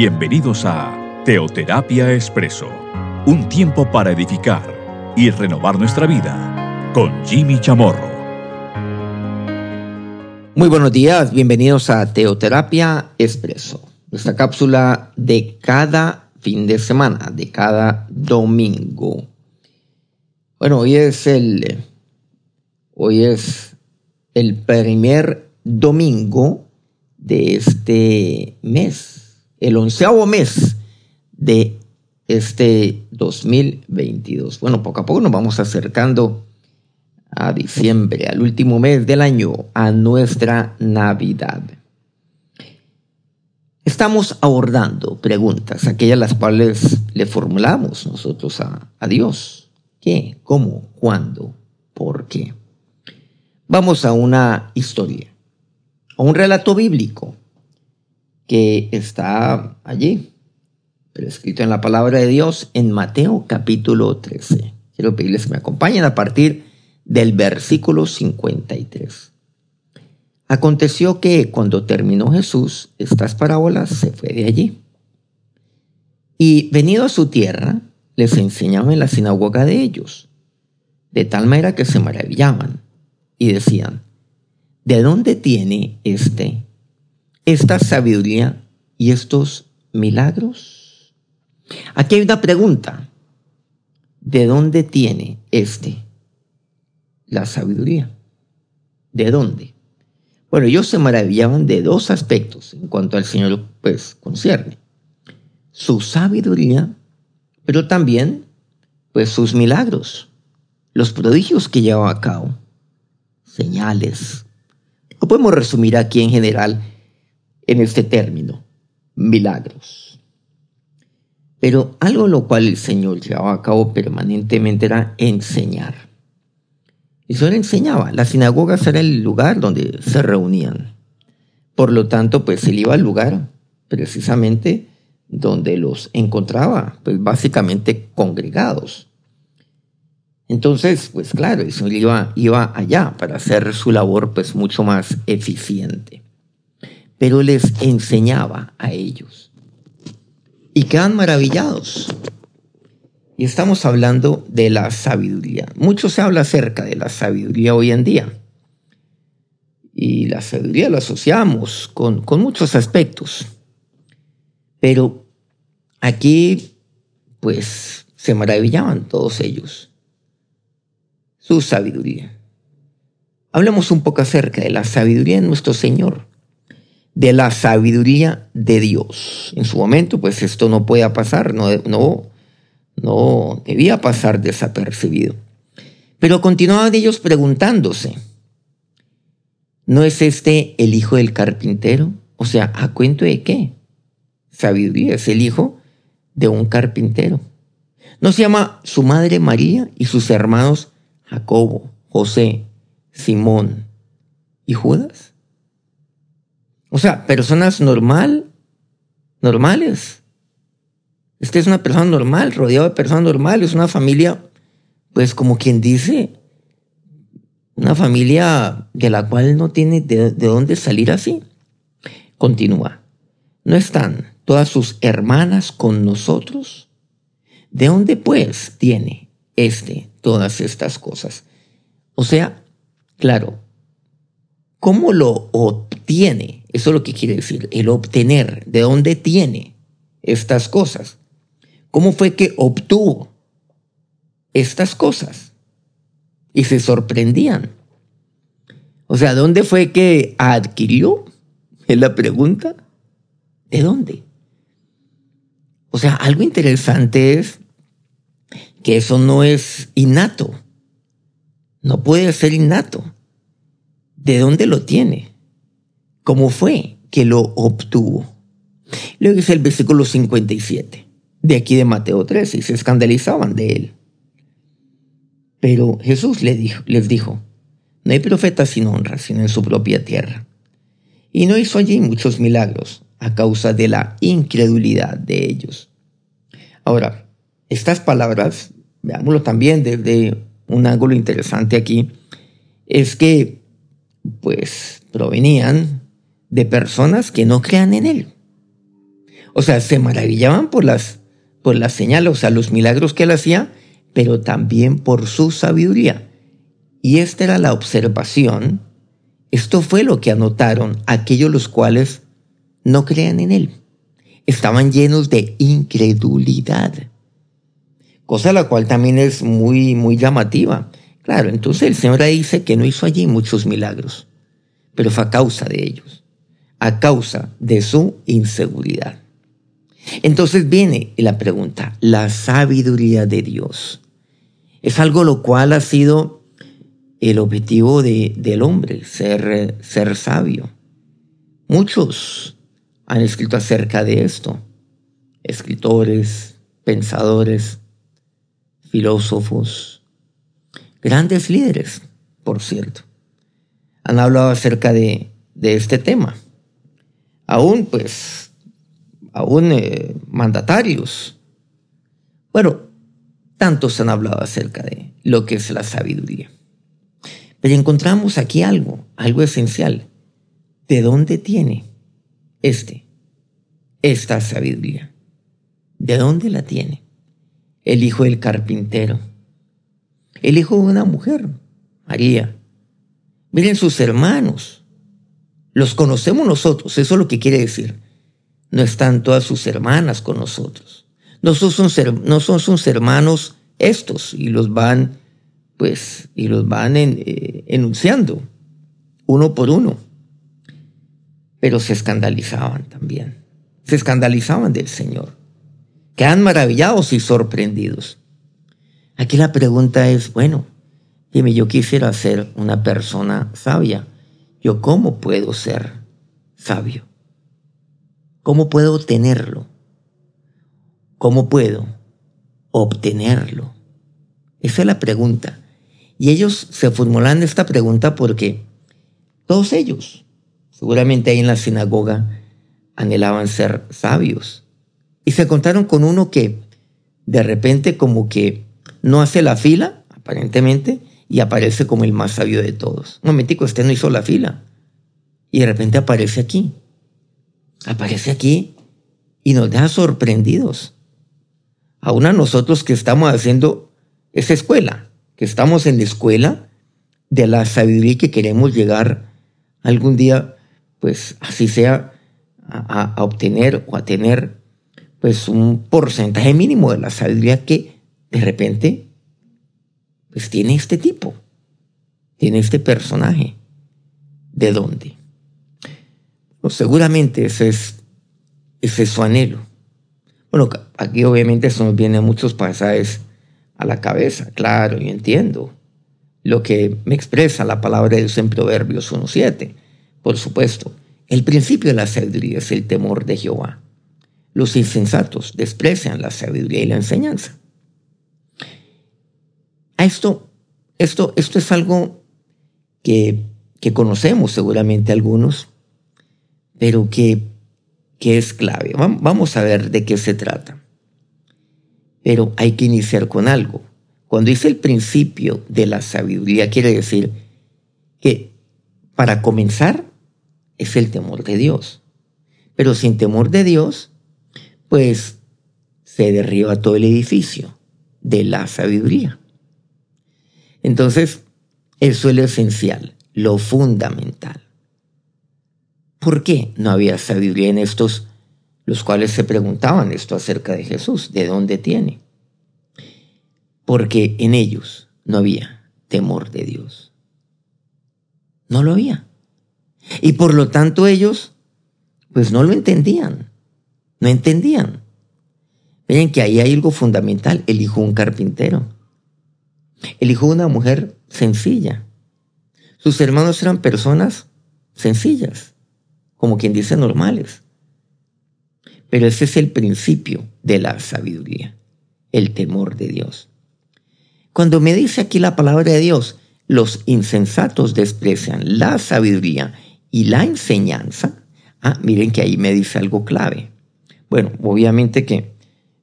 Bienvenidos a Teoterapia Expreso, un tiempo para edificar y renovar nuestra vida con Jimmy Chamorro. Muy buenos días, bienvenidos a Teoterapia Expreso, nuestra cápsula de cada fin de semana, de cada domingo. Bueno, hoy es el hoy es el primer domingo de este mes el onceavo mes de este 2022. Bueno, poco a poco nos vamos acercando a diciembre, al último mes del año, a nuestra Navidad. Estamos abordando preguntas, aquellas las cuales le formulamos nosotros a, a Dios. ¿Qué? ¿Cómo? ¿Cuándo? ¿Por qué? Vamos a una historia, a un relato bíblico que está allí, escrito en la palabra de Dios en Mateo capítulo 13. Quiero pedirles que me acompañen a partir del versículo 53. Aconteció que cuando terminó Jesús estas parábolas, se fue de allí. Y venido a su tierra, les enseñaba en la sinagoga de ellos, de tal manera que se maravillaban y decían, ¿de dónde tiene este esta sabiduría y estos milagros? Aquí hay una pregunta. ¿De dónde tiene este la sabiduría? ¿De dónde? Bueno, ellos se maravillaban de dos aspectos en cuanto al Señor pues concierne. Su sabiduría, pero también pues sus milagros, los prodigios que llevaba a cabo, señales. Lo podemos resumir aquí en general en este término, milagros. Pero algo lo cual el Señor llevaba a cabo permanentemente era enseñar. Y solo enseñaba. Las sinagogas era el lugar donde se reunían. Por lo tanto, pues él iba al lugar precisamente donde los encontraba, pues básicamente congregados. Entonces, pues claro, el Señor iba, iba allá para hacer su labor pues mucho más eficiente pero les enseñaba a ellos. Y quedan maravillados. Y estamos hablando de la sabiduría. Mucho se habla acerca de la sabiduría hoy en día. Y la sabiduría la asociamos con, con muchos aspectos. Pero aquí, pues, se maravillaban todos ellos. Su sabiduría. Hablemos un poco acerca de la sabiduría de nuestro Señor de la sabiduría de Dios. En su momento, pues esto no puede pasar, no, no, no debía pasar desapercibido. Pero continuaban ellos preguntándose, ¿no es este el hijo del carpintero? O sea, ¿a cuento de qué? Sabiduría, es el hijo de un carpintero. ¿No se llama su madre María y sus hermanos Jacobo, José, Simón y Judas? O sea, personas normal, normales. Esta es una persona normal, rodeado de personas normales, una familia, pues como quien dice, una familia de la cual no tiene de, de dónde salir así. Continúa. ¿No están todas sus hermanas con nosotros? ¿De dónde pues tiene este todas estas cosas? O sea, claro, ¿cómo lo obtiene? Eso es lo que quiere decir, el obtener. ¿De dónde tiene estas cosas? ¿Cómo fue que obtuvo estas cosas? Y se sorprendían. O sea, ¿dónde fue que adquirió? Es la pregunta. ¿De dónde? O sea, algo interesante es que eso no es innato. No puede ser innato. ¿De dónde lo tiene? Cómo fue que lo obtuvo. Luego dice el versículo 57 de aquí de Mateo 13 y se escandalizaban de él. Pero Jesús les dijo, les dijo, no hay profeta sin honra, sino en su propia tierra. Y no hizo allí muchos milagros a causa de la incredulidad de ellos. Ahora, estas palabras, veámoslo también desde un ángulo interesante aquí, es que pues provenían de personas que no crean en Él. O sea, se maravillaban por las, por las señales, o sea, los milagros que él hacía, pero también por su sabiduría. Y esta era la observación, esto fue lo que anotaron aquellos los cuales no creían en él. Estaban llenos de incredulidad, cosa la cual también es muy, muy llamativa. Claro, entonces el Señor dice que no hizo allí muchos milagros, pero fue a causa de ellos, a causa de su inseguridad. Entonces viene la pregunta, la sabiduría de Dios. Es algo lo cual ha sido el objetivo de, del hombre, ser, ser sabio. Muchos han escrito acerca de esto. Escritores, pensadores, filósofos, grandes líderes, por cierto, han hablado acerca de, este tema. Aún, pues, aún eh, mandatarios. Bueno, tantos han hablado acerca de lo que es la sabiduría. Pero encontramos aquí algo, algo esencial. ¿De dónde tiene este, esta sabiduría? ¿De dónde la tiene? El hijo del carpintero. El hijo de una mujer, María. Miren sus hermanos. Los conocemos nosotros, eso es lo que quiere decir. No están todas sus hermanas con nosotros. No son, no son sus hermanos estos y los van pues, y los van eh, enunciando uno por uno. Pero se escandalizaban también. Se escandalizaban del Señor. Quedan maravillados y sorprendidos. Aquí la pregunta es, bueno, dime, yo quisiera ser una persona sabia. ¿Yo cómo puedo ser sabio? ¿Cómo puedo obtenerlo? ¿Cómo puedo obtenerlo? Esa es la pregunta. Y ellos se formulan esta pregunta porque todos ellos, seguramente ahí en la sinagoga, anhelaban ser sabios. Y se contaron con uno que de repente como que no hace la fila, aparentemente, y aparece como el más sabio de todos. Un momentico, este no hizo la fila. Y de repente aparece aquí. Aparece aquí y nos deja sorprendidos. Aún a nosotros que estamos haciendo esa escuela, que estamos en la escuela de la sabiduría que queremos llegar algún día, pues así sea, a, obtener o a tener pues un porcentaje mínimo de la sabiduría que de repente pues tiene este tipo, tiene este personaje. ¿De dónde? Seguramente ese es, ese es su anhelo. Bueno, aquí obviamente se nos vienen muchos pasajes a la cabeza. Claro, yo entiendo lo que me expresa la palabra de Dios en Proverbios 1.7. Por supuesto, el principio de la sabiduría es el temor de Jehová. Los insensatos desprecian la sabiduría y la enseñanza. A esto, esto, esto es algo que, que conocemos seguramente algunos, pero que, que es clave. Vamos a ver de qué se trata pero hay que iniciar con algo. Cuando dice el principio de la sabiduría, quiere decir que para comenzar es el temor de Dios. Pero sin temor de Dios, pues se derriba todo el edificio de la sabiduría. Entonces, eso es lo esencial, lo fundamental. ¿Por qué no había sabiduría en estos los cuales se preguntaban esto acerca de Jesús, ¿de dónde tiene? Porque en ellos no había temor de Dios. No lo había. Y por lo tanto ellos, pues no lo entendían. No entendían. Ven que ahí hay algo fundamental. El hijo de un carpintero. El hijo de una mujer sencilla. Sus hermanos eran personas sencillas, como quien dice normales. Pero ese es el principio de la sabiduría, el temor de Dios. Cuando me dice aquí la palabra de Dios, los insensatos desprecian la sabiduría y la enseñanza, ah, miren que ahí me dice algo clave. Bueno, obviamente que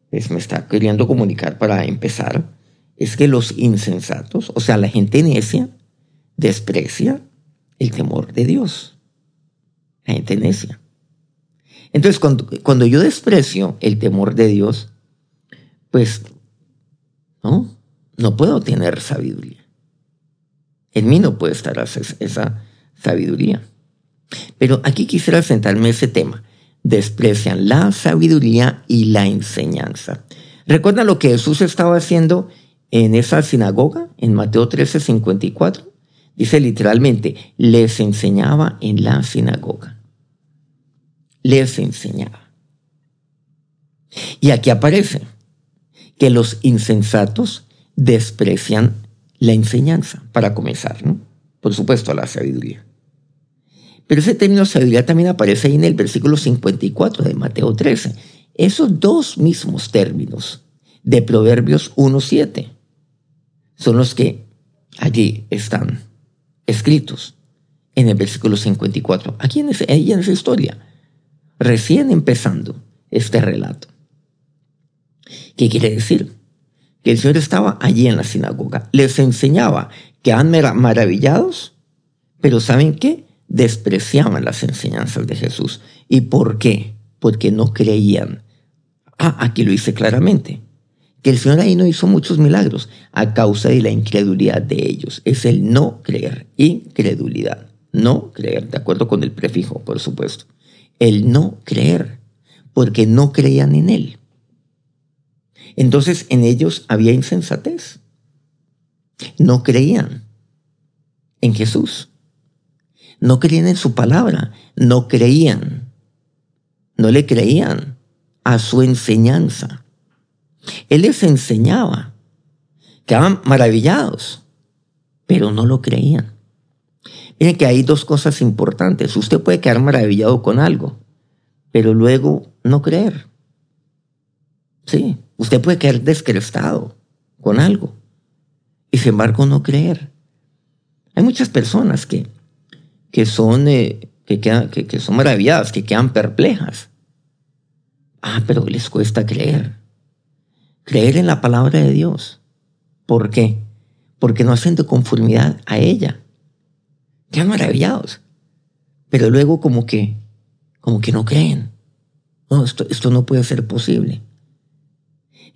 pues, me está queriendo comunicar para empezar, es que los insensatos, o sea, la gente necia, desprecia el temor de Dios. La gente necia. Entonces, cuando, cuando yo desprecio el temor de Dios, pues, no, no puedo tener sabiduría. En mí no puede estar esa sabiduría. Pero aquí quisiera sentarme ese tema. Desprecian la sabiduría y la enseñanza. ¿Recuerda lo que Jesús estaba haciendo en esa sinagoga, en Mateo 13, 54? Dice literalmente, les enseñaba en la sinagoga. Les enseñaba. Y aquí aparece que los insensatos desprecian la enseñanza, para comenzar, ¿no? Por supuesto, la sabiduría. Pero ese término sabiduría también aparece ahí en el versículo 54 de Mateo 13. Esos dos mismos términos de Proverbios 1.7 son los que allí están escritos en el versículo 54. Aquí en, en esa historia, recién empezando este relato. ¿Qué quiere decir? Que el Señor estaba allí en la sinagoga, les enseñaba, que han maravillados, pero ¿saben qué? Despreciaban las enseñanzas de Jesús. ¿Y por qué? Porque no creían. Ah, aquí lo dice claramente que el Señor ahí no hizo muchos milagros a causa de la incredulidad de ellos. Es el no creer, incredulidad. No creer, de acuerdo con el prefijo, por supuesto. El no creer, porque no creían en Él. Entonces en ellos había insensatez. No creían en Jesús. No creían en su palabra. No creían. No le creían a su enseñanza. Él les enseñaba. Quedaban maravillados, pero no lo creían. Miren que hay dos cosas importantes. Usted puede quedar maravillado con algo, pero luego no creer. Sí, usted puede quedar descrestado con algo y sin embargo no creer. Hay muchas personas que, que, son, eh, que, quedan, que son maravilladas, que quedan perplejas. Ah, pero les cuesta creer creer en la palabra de Dios. ¿Por qué? Porque no hacen de conformidad a ella. Quedan maravillados. Pero luego como que, como que no creen. No, esto, esto no puede ser posible.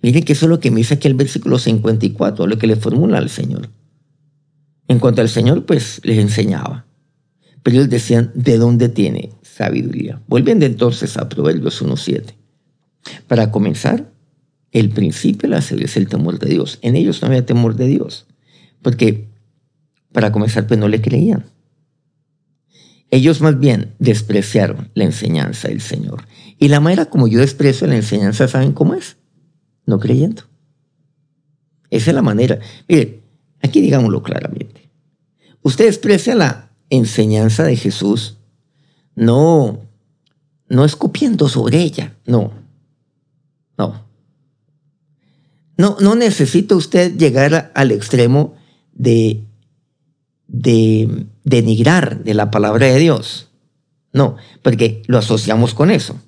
Miren que eso es lo que me dice aquí el versículo 54, lo que le formula al Señor. En cuanto al Señor, pues les enseñaba. Pero ellos decían, ¿de dónde tiene sabiduría? Volviendo entonces a Proverbios 1.7. Para comenzar, el principio la sabiduría es el temor de Dios. En ellos no había temor de Dios, porque para comenzar pues no le creían. Ellos más bien despreciaron la enseñanza del Señor. Y la manera como yo desprecio la enseñanza, ¿saben cómo es? No creyendo. Esa es la manera. Mire, aquí digámoslo claramente. Usted desprecia la enseñanza de Jesús, no, no escupiendo sobre ella, no, no. No, no necesita usted llegar al extremo de, de denigrar de la palabra de Dios. No, porque lo asociamos con eso.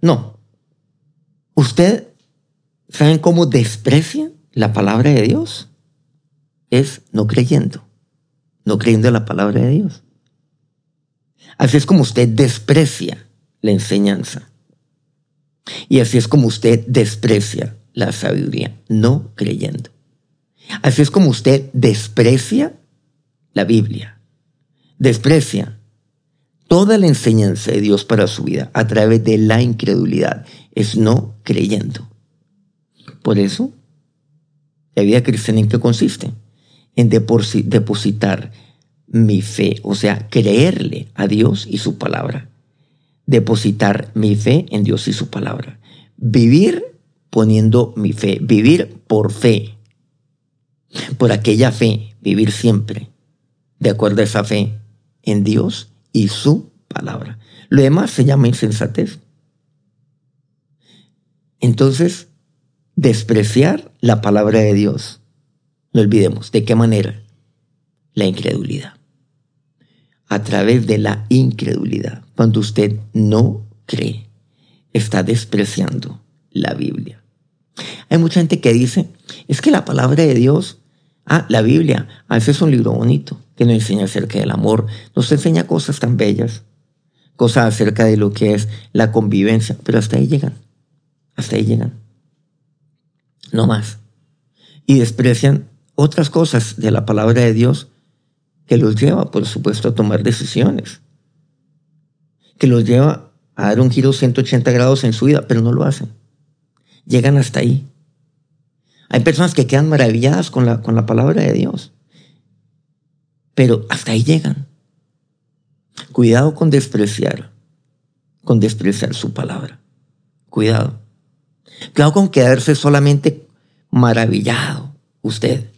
No. ¿Usted saben cómo desprecia la palabra de Dios? Es no creyendo, no creyendo en la palabra de Dios. Así es como usted desprecia la enseñanza. Y así es como usted desprecia la sabiduría, no creyendo. Así es como usted desprecia la Biblia, desprecia toda la enseñanza de Dios para su vida a través de la incredulidad, es no creyendo. Por eso, la vida cristiana en qué consiste? En depositar mi fe, o sea, creerle a Dios y su palabra depositar mi fe en Dios y su palabra. Vivir poniendo mi fe, vivir por fe, por aquella fe, vivir siempre, de acuerdo a esa fe en Dios y su palabra. Lo demás se llama insensatez. Entonces, despreciar la palabra de Dios. No olvidemos, ¿de qué manera? La incredulidad a través de la incredulidad. Cuando usted no cree, está despreciando la Biblia. Hay mucha gente que dice, es que la palabra de Dios, ah, la Biblia, a veces es un libro bonito. que nos enseña acerca del amor, nos enseña cosas tan bellas, cosas acerca de lo que es la convivencia, pero hasta ahí llegan, hasta ahí llegan, no más. Y desprecian otras cosas de la palabra de Dios que los lleva, por supuesto, a tomar decisiones, que los lleva a dar un giro 180 grados en su vida, pero no lo hacen. Llegan hasta ahí. Hay personas que quedan maravilladas con la, con la palabra de Dios, pero hasta ahí llegan. Cuidado con despreciar, con despreciar su palabra. Cuidado. Cuidado con quedarse solamente maravillado, usted,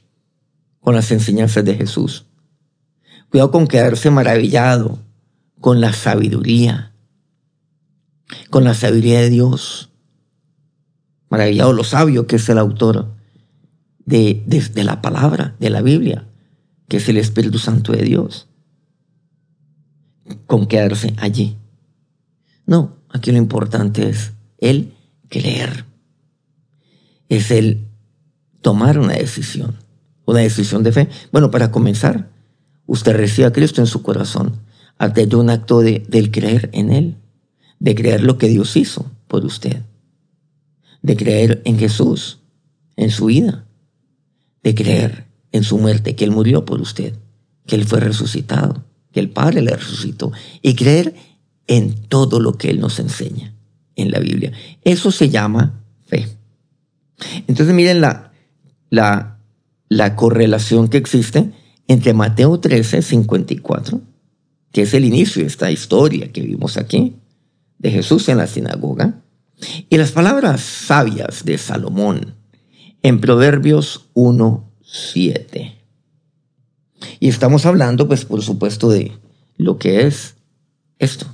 con las enseñanzas de Jesús. Cuidado con quedarse maravillado con la sabiduría, con la sabiduría de Dios. Maravillado lo sabio que es el autor de, de, la palabra, de la Biblia, que es el Espíritu Santo de Dios. Con quedarse allí. No, aquí lo importante es el creer. Es el tomar una decisión, una decisión de fe. Bueno, para comenzar, usted recibe a Cristo en su corazón a de un acto de, del creer en Él, de creer lo que Dios hizo por usted, de creer en Jesús, en su vida, de creer en su muerte, que Él murió por usted, que Él fue resucitado, que el Padre le resucitó, y creer en todo lo que Él nos enseña en la Biblia. Eso se llama fe. Entonces miren la, la, la correlación que existe entre Mateo 13, 54, que es el inicio de esta historia que vimos aquí, de Jesús en la sinagoga, y las palabras sabias de Salomón en Proverbios 1, 7. Y estamos hablando, pues, por supuesto, de lo que es esto,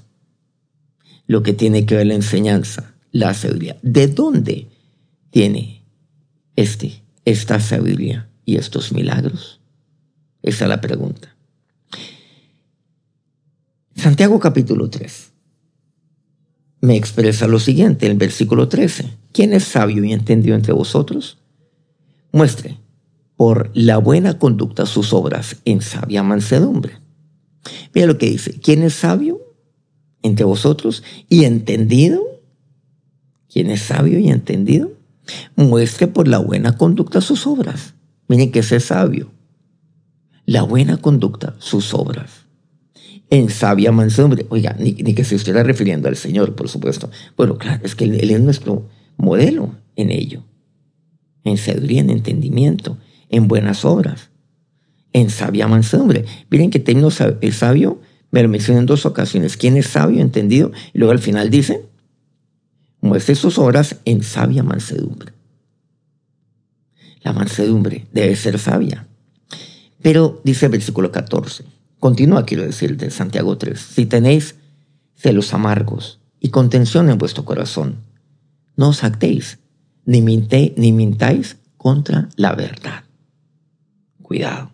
lo que tiene que ver la enseñanza, la sabiduría. ¿De dónde tiene este, esta sabiduría y estos milagros? Esa es la pregunta. Santiago capítulo 3 me expresa lo siguiente, el versículo 13. ¿Quién es sabio y entendido entre vosotros? Muestre por la buena conducta sus obras en sabia mansedumbre. Mira lo que dice. ¿Quién es sabio entre vosotros y entendido? ¿Quién es sabio y entendido? Muestre por la buena conducta sus obras. Miren que ese es sabio la buena conducta, sus obras. En sabia mansedumbre. Oiga, ni, que se estuviera refiriendo al Señor, por supuesto. Bueno, claro, es que él, es nuestro modelo en ello. En sabiduría, en entendimiento, en buenas obras, en sabia mansedumbre. Miren que término el sabio me lo menciona en dos ocasiones. ¿Quién es sabio, entendido? Y luego al final dice, muestre sus obras en sabia mansedumbre. La mansedumbre debe ser sabia. Pero dice el versículo 14, continúa quiero decir de Santiago 3, si tenéis celos amargos y contención en vuestro corazón, no os actéis, ni, ni mintáis contra la verdad. Cuidado.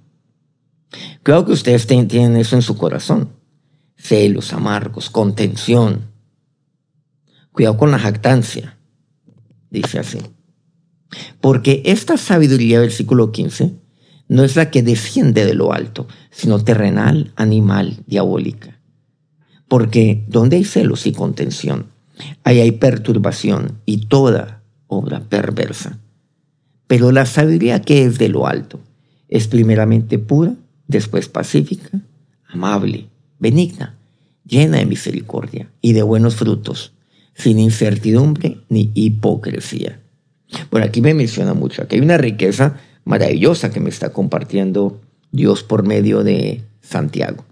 Cuidado que ustedes tienen eso en su corazón. Celos amargos, contención. Cuidado con la jactancia. Dice así. Porque esta sabiduría, versículo 15, no es la que desciende de lo alto, sino terrenal, animal, diabólica. Porque donde hay celos y contención, ahí hay perturbación y toda obra perversa. Pero la sabiduría que es de lo alto es primeramente pura, después pacífica, amable, benigna, llena de misericordia y de buenos frutos, sin incertidumbre ni hipocresía. Bueno, aquí me menciona mucho, aquí hay una riqueza maravillosa que me está compartiendo Dios por medio de Santiago.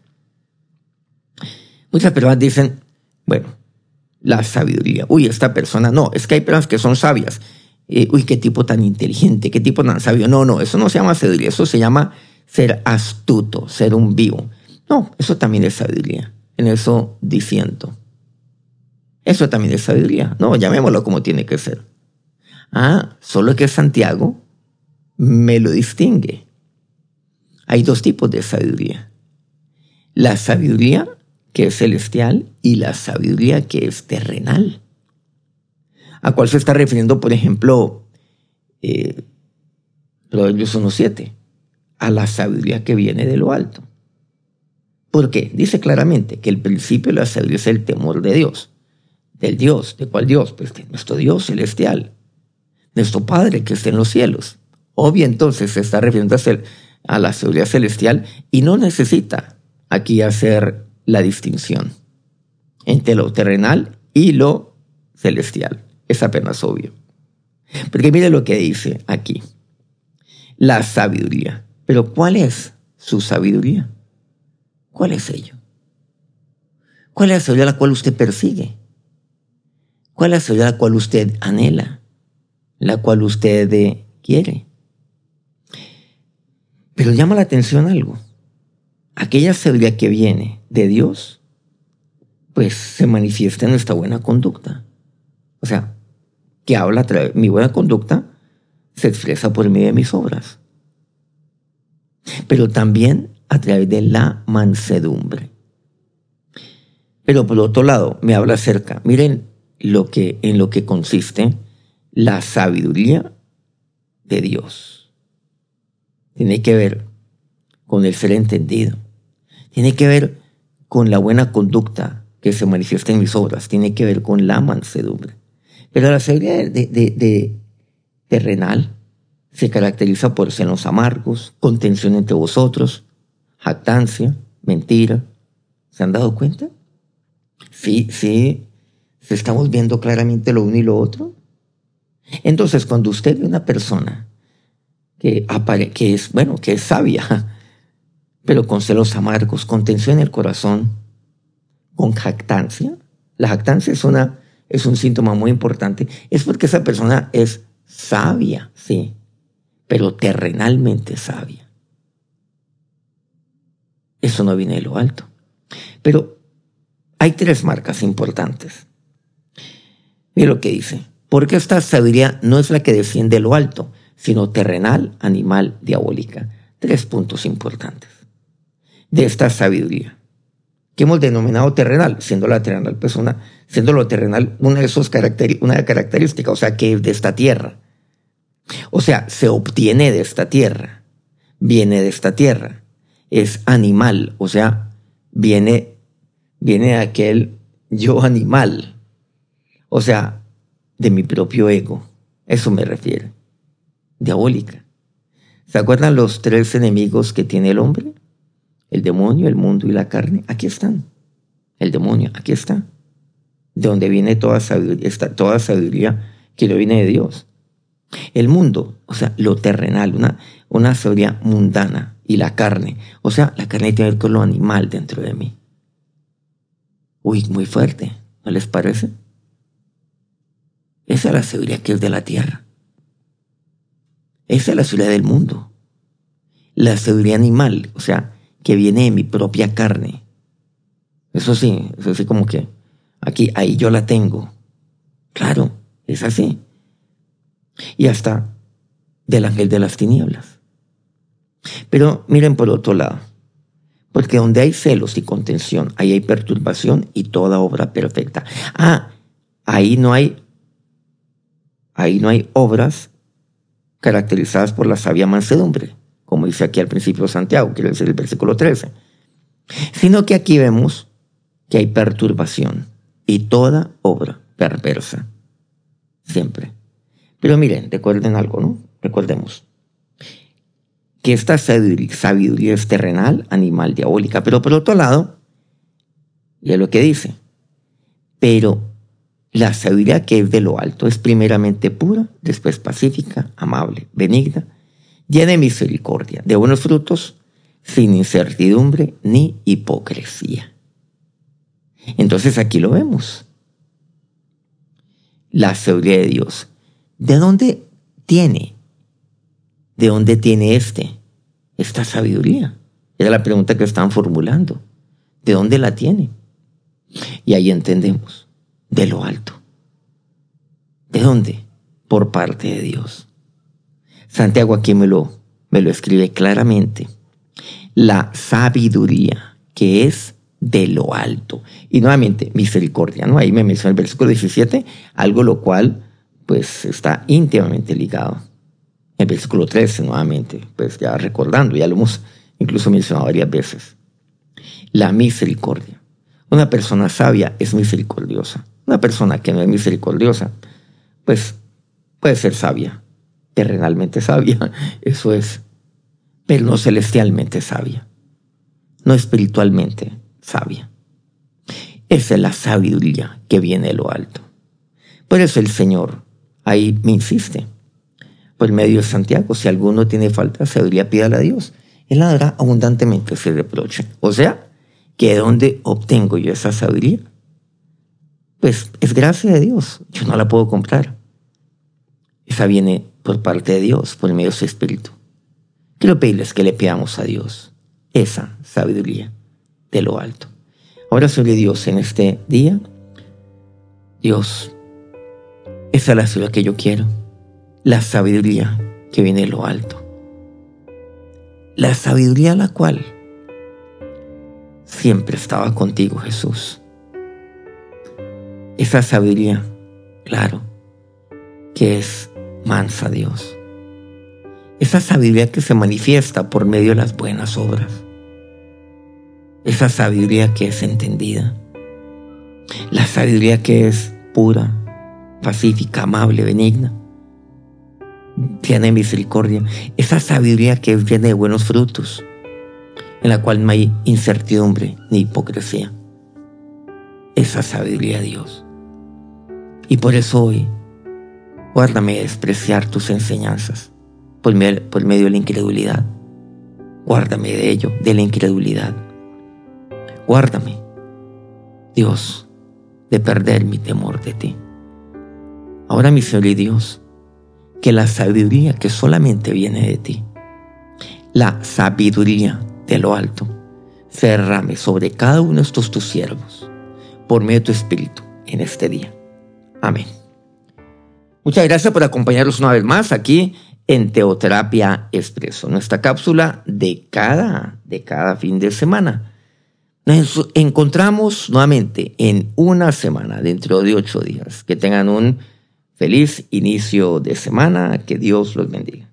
Muchas personas dicen, bueno, la sabiduría. Uy, esta persona, no, es que hay personas que son sabias. Eh, uy, qué tipo tan inteligente, qué tipo tan sabio. No, no, eso no se llama sabiduría, eso se llama ser astuto, ser un vivo. No, eso también es sabiduría. En eso diciendo. Eso también es sabiduría. No, llamémoslo como tiene que ser. Ah, solo que Santiago me lo distingue. Hay dos tipos de sabiduría. La sabiduría que es celestial y la sabiduría que es terrenal. ¿A cuál se está refiriendo, por ejemplo, eh, Proverbios 1.7? A la sabiduría que viene de lo alto. ¿Por qué? Dice claramente que el principio de la sabiduría es el temor de Dios. ¿Del Dios? ¿De cuál Dios? Pues de nuestro Dios celestial. Nuestro Padre que está en los cielos. Obvio entonces se está refiriendo a la seguridad celestial y no necesita aquí hacer la distinción entre lo terrenal y lo celestial. Es apenas obvio. Porque mire lo que dice aquí. La sabiduría. Pero ¿cuál es su sabiduría? ¿Cuál es ello? ¿Cuál es la sabiduría la cual usted persigue? ¿Cuál es la sabiduría la cual usted anhela? La cual usted quiere. Pero llama la atención algo. Aquella sabiduría que viene de Dios, pues se manifiesta en nuestra buena conducta. O sea, que habla a través mi buena conducta se expresa por medio de mis obras. Pero también a través de la mansedumbre. Pero por otro lado, me habla acerca, miren lo que, en lo que consiste la sabiduría de Dios. Tiene que ver con el ser entendido. Tiene que ver con la buena conducta que se manifiesta en mis obras. Tiene que ver con la mansedumbre. Pero la sabiduría de, terrenal se caracteriza por senos amargos, contención entre vosotros, jactancia, mentira. ¿Se han dado cuenta? Sí, sí, estamos viendo claramente lo uno y lo otro. Entonces, cuando usted ve una persona que, que es, bueno, que es sabia, pero con celos amargos, contención en el corazón, con jactancia, la jactancia es una es un síntoma muy importante, es porque esa persona es sabia, sí, pero terrenalmente sabia. Eso no viene de lo alto. Pero hay tres marcas importantes. Mira lo que dice. Porque esta sabiduría no es la que desciende de lo alto, sino terrenal, animal, diabólica. Tres puntos importantes de esta sabiduría que hemos denominado terrenal, siendo la terrenal pues siendo lo terrenal una de sus una características, o sea, que es de esta tierra. O sea, se obtiene de esta tierra, viene de esta tierra, es animal, o sea, viene, viene de aquel yo animal, o sea, de mi propio ego, eso me refiere, diabólica. ¿Se acuerdan los tres enemigos que tiene el hombre? El demonio, el mundo y la carne, aquí están. El demonio, aquí está. De donde viene toda sabiduría, toda sabiduría que no viene de Dios. El mundo, o sea, lo terrenal, una, una sabiduría mundana. Y la carne, o sea, la carne tiene que ver con lo animal dentro de mí. Uy, muy fuerte, ¿no les parece? Esa es la sabiduría que es de la tierra. Esa es la sabiduría del mundo. La sabiduría animal, o sea, que viene de mi propia carne. Eso sí, eso sí como que aquí, ahí yo la tengo. Claro, es así. Y hasta del ángel de las tinieblas. Pero miren por otro lado, porque donde hay celos y contención, ahí hay perturbación y toda obra perfecta. Ah, ahí no hay, ahí no hay obras caracterizadas por la sabia mansedumbre como dice aquí al principio Santiago, quiere decir el versículo 13, sino que aquí vemos que hay perturbación y toda obra perversa, siempre. Pero miren, recuerden algo, ¿no? Recordemos que esta sabiduría es terrenal, animal, diabólica, pero por otro lado, ya lo que dice, pero la sabiduría que es de lo alto es primeramente pura, después pacífica, amable, benigna, llena de misericordia, de buenos frutos, sin incertidumbre ni hipocresía. Entonces aquí lo vemos. La sabiduría de Dios. ¿De dónde tiene? ¿De dónde tiene este? Esta sabiduría. Era la pregunta que están formulando. ¿De dónde la tiene? Y ahí entendemos. De lo alto. ¿De dónde? Por parte de Dios. Santiago aquí me lo, me lo escribe claramente. La sabiduría que es de lo alto. Y nuevamente, misericordia, ¿no? Ahí me menciona el versículo 17, algo lo cual pues está íntimamente ligado. El versículo 13, nuevamente, pues ya recordando, ya lo hemos incluso mencionado varias veces. La misericordia. Una persona sabia es misericordiosa. Una persona que no es misericordiosa, pues puede ser sabia, terrenalmente sabia, eso es, pero no celestialmente sabia, no espiritualmente sabia. Esa es la sabiduría que viene de lo alto. Por eso el Señor ahí me insiste. Por medio de Santiago, si alguno tiene falta de sabiduría, pídala a Dios. Él la dará abundantemente ese reproche. O sea, que de dónde obtengo yo esa sabiduría? Pues es gracia de Dios. Yo no la puedo comprar. Esa viene por parte de Dios, por medio de su Espíritu. Quiero pedirles que le pidamos a Dios esa sabiduría de lo alto. Ahora, Señor Dios, en este día, Dios, esa es la sabiduría que yo quiero, la sabiduría que viene de lo alto, la sabiduría la cual siempre estaba contigo, Jesús. Esa sabiduría, claro, que es mansa Dios. Esa sabiduría que se manifiesta por medio de las buenas obras. Esa sabiduría que es entendida. La sabiduría que es pura, pacífica, amable, benigna. Tiene misericordia. Esa sabiduría que es llena de buenos frutos, en la cual no hay incertidumbre ni hipocresía. Esa sabiduría de Dios. Y por eso hoy, guárdame de despreciar tus enseñanzas por medio, de la incredulidad. Guárdame de ello, de la incredulidad. Guárdame, Dios, de perder mi temor de ti. Ahora, mi Señor y Dios, que la sabiduría que solamente viene de ti, la sabiduría de lo alto, se derrame sobre cada uno de estos tus siervos, por medio de tu Espíritu, en este día. Amén. Muchas gracias por acompañarnos una vez más aquí en Teoterapia Expreso, nuestra cápsula de cada, de cada fin de semana. Nos encontramos nuevamente en una semana, dentro de ocho días. Que tengan un feliz inicio de semana, que Dios los bendiga.